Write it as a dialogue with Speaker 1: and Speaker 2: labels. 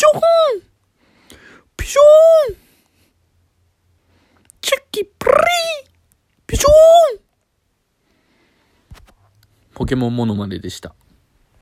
Speaker 1: ションピションチェキプリピションポケモンモノマネでした。